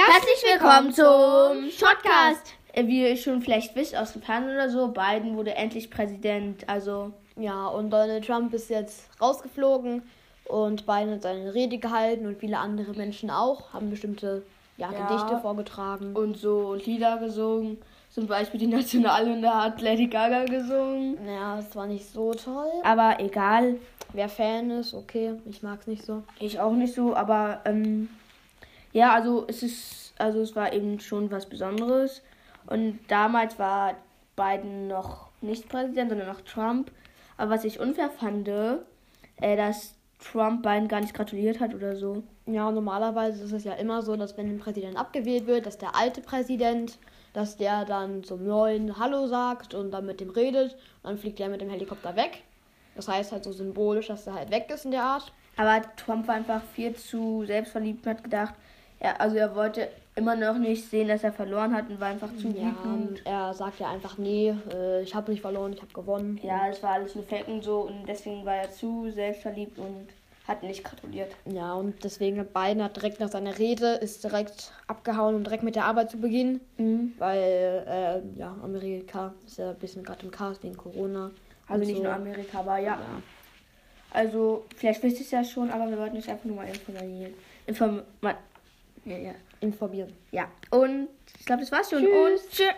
Herzlich willkommen zum Shotcast. Äh, Wie ihr schon vielleicht wisst aus dem Fernsehen oder so, Biden wurde endlich Präsident. Also Ja, und Donald Trump ist jetzt rausgeflogen und Biden hat seine Rede gehalten und viele andere Menschen auch, haben bestimmte ja, Ja. Gedichte vorgetragen. und so Lieder gesungen. Zum Beispiel die Nationalhymne hat Lady Gaga gesungen. Naja, es war nicht so toll. Aber egal, Wer Fan ist, okay, ich mag's nicht so. ich auch nicht so. Aber ähm, ja, also es ist, also es war eben schon was Besonderes. Und damals war Biden noch nicht Präsident, sondern noch Trump. Aber was ich unfair fand, äh, dass Trump Biden gar nicht gratuliert hat oder so. Ja, normalerweise ist es ja immer so, dass wenn ein Präsident abgewählt wird, dass der alte Präsident, dass der dann zum neuen Hallo sagt und dann mit dem redet. Und dann fliegt er mit dem Helikopter weg. Das heißt halt so symbolisch, dass er halt weg ist in der Art. Aber Trump war einfach viel zu selbstverliebt und hat gedacht, ja, also er wollte immer noch nicht sehen, dass er verloren hat und war einfach zu Ja, wütend. er sagt ja einfach, nee, äh, ich habe nicht verloren, ich habe gewonnen. Ja, es war alles nur Fake und so und deswegen war er zu selbstverliebt und hat nicht gratuliert. Ja, und deswegen hat Biden hat direkt nach seiner Rede ist direkt abgehauen, um direkt mit der Arbeit zu beginnen. Weil, äh, ja, Amerika ist ja ein bisschen gerade im Chaos wegen Corona. Also nicht so. nur Amerika, aber ja. Ja. Also, vielleicht wisst ihr es ja schon, aber wir wollten euch einfach nur mal informieren. Inform ja, ja. Informieren. ja. Und ich glaube, das war's schon. Tschüss. Und tschüss.